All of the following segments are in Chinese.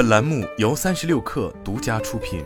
本栏目由三十六氪独家出品。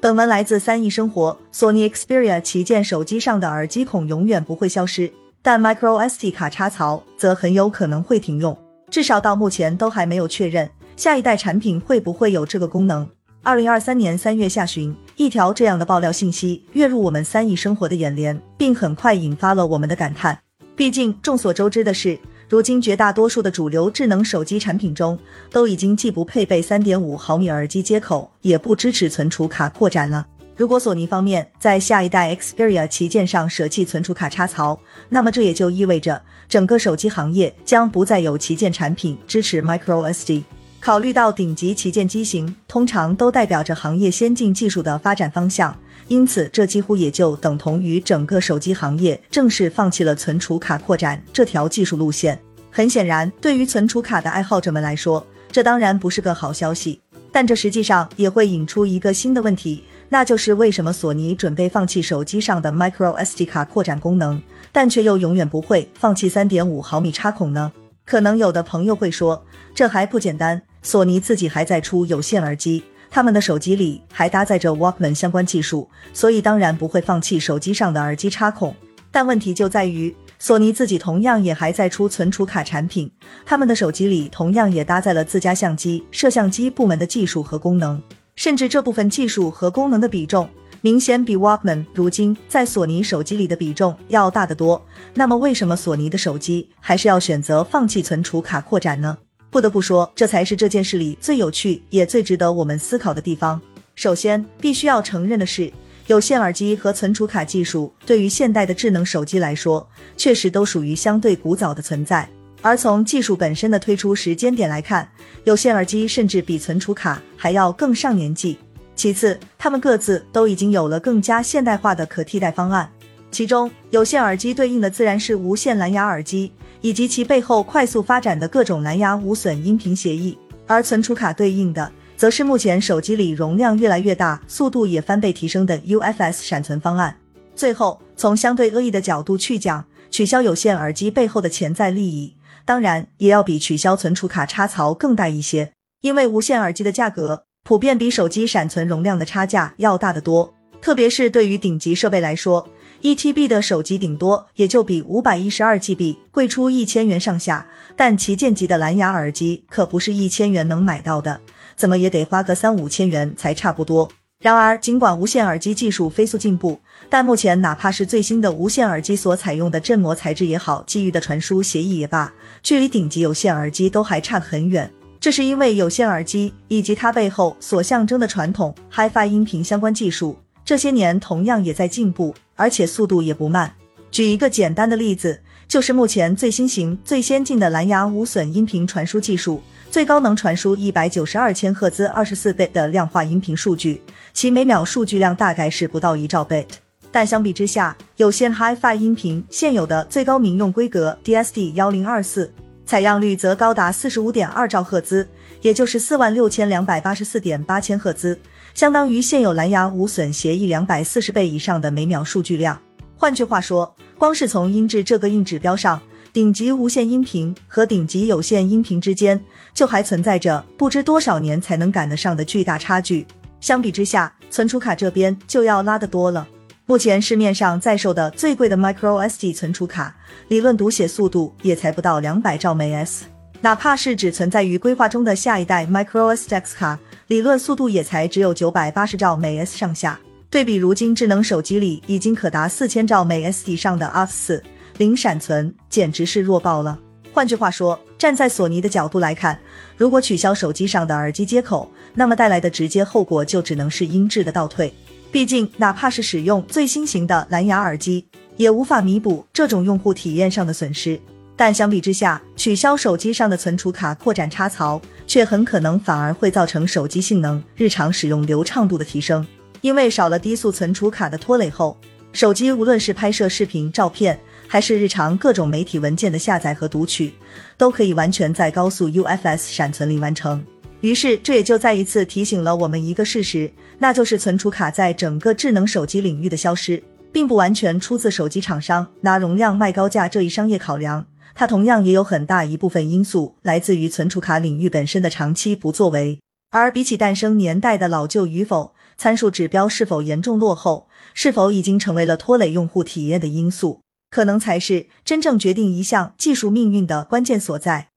本文来自三亿生活。索尼 Xperia 旗舰手机上的耳机孔永远不会消失，但 Micro SD 卡插槽则很有可能会停用，至少到目前都还没有确认下一代产品会不会有这个功能。二零二三年三月下旬，一条这样的爆料信息跃入我们三亿生活的眼帘，并很快引发了我们的感叹。毕竟众所周知的是。如今，绝大多数的主流智能手机产品中，都已经既不配备三点五毫米耳机接口，也不支持存储卡扩展了。如果索尼方面在下一代 Xperia 旗舰上舍弃存储卡插槽，那么这也就意味着整个手机行业将不再有旗舰产品支持 Micro SD。考虑到顶级旗舰机型通常都代表着行业先进技术的发展方向。因此，这几乎也就等同于整个手机行业正式放弃了存储卡扩展这条技术路线。很显然，对于存储卡的爱好者们来说，这当然不是个好消息。但这实际上也会引出一个新的问题，那就是为什么索尼准备放弃手机上的 Micro SD 卡扩展功能，但却又永远不会放弃3.5毫米插孔呢？可能有的朋友会说，这还不简单，索尼自己还在出有线耳机。他们的手机里还搭载着 Walkman 相关技术，所以当然不会放弃手机上的耳机插孔。但问题就在于，索尼自己同样也还在出存储卡产品，他们的手机里同样也搭载了自家相机、摄像机部门的技术和功能，甚至这部分技术和功能的比重明显比 Walkman 如今在索尼手机里的比重要大得多。那么，为什么索尼的手机还是要选择放弃存储卡扩展呢？不得不说，这才是这件事里最有趣也最值得我们思考的地方。首先，必须要承认的是，有线耳机和存储卡技术对于现代的智能手机来说，确实都属于相对古早的存在。而从技术本身的推出时间点来看，有线耳机甚至比存储卡还要更上年纪。其次，它们各自都已经有了更加现代化的可替代方案。其中，有线耳机对应的自然是无线蓝牙耳机，以及其背后快速发展的各种蓝牙无损音频协议；而存储卡对应的，则是目前手机里容量越来越大、速度也翻倍提升的 UFS 闪存方案。最后，从相对恶意的角度去讲，取消有线耳机背后的潜在利益，当然也要比取消存储卡插槽更大一些，因为无线耳机的价格普遍比手机闪存容量的差价要大得多，特别是对于顶级设备来说。一 TB 的手机顶多也就比五百一十二 GB 贵出一千元上下，但旗舰级的蓝牙耳机可不是一千元能买到的，怎么也得花个三五千元才差不多。然而，尽管无线耳机技术飞速进步，但目前哪怕是最新的无线耳机所采用的振膜材质也好，基于的传输协议也罢，距离顶级有线耳机都还差得很远。这是因为有线耳机以及它背后所象征的传统 HiFi 音频相关技术。这些年同样也在进步，而且速度也不慢。举一个简单的例子，就是目前最新型、最先进的蓝牙无损音频传输技术，最高能传输一百九十二千赫兹二十四 bit 的量化音频数据，其每秒数据量大概是不到一兆 bit。但相比之下，有线 HiFi 音频现有的最高民用规格 DSD 幺零二四，采样率则高达四十五点二兆赫兹，也就是四万六千两百八十四点八千赫兹。相当于现有蓝牙无损协议两百四十倍以上的每秒数据量。换句话说，光是从音质这个硬指标上，顶级无线音频和顶级有线音频之间就还存在着不知多少年才能赶得上的巨大差距。相比之下，存储卡这边就要拉得多了。目前市面上在售的最贵的 Micro SD 存储卡，理论读写速度也才不到两百兆每 s，哪怕是只存在于规划中的下一代 Micro SD X 卡。理论速度也才只有九百八十兆每 s 上下，对比如今智能手机里已经可达四千兆每 s 以上的 R 四零闪存，简直是弱爆了。换句话说，站在索尼的角度来看，如果取消手机上的耳机接口，那么带来的直接后果就只能是音质的倒退。毕竟，哪怕是使用最新型的蓝牙耳机，也无法弥补这种用户体验上的损失。但相比之下，取消手机上的存储卡扩展插槽，却很可能反而会造成手机性能、日常使用流畅度的提升。因为少了低速存储卡的拖累后，手机无论是拍摄视频、照片，还是日常各种媒体文件的下载和读取，都可以完全在高速 UFS 闪存里完成。于是，这也就再一次提醒了我们一个事实，那就是存储卡在整个智能手机领域的消失，并不完全出自手机厂商拿容量卖高价这一商业考量。它同样也有很大一部分因素来自于存储卡领域本身的长期不作为。而比起诞生年代的老旧与否，参数指标是否严重落后，是否已经成为了拖累用户体验的因素，可能才是真正决定一项技术命运的关键所在。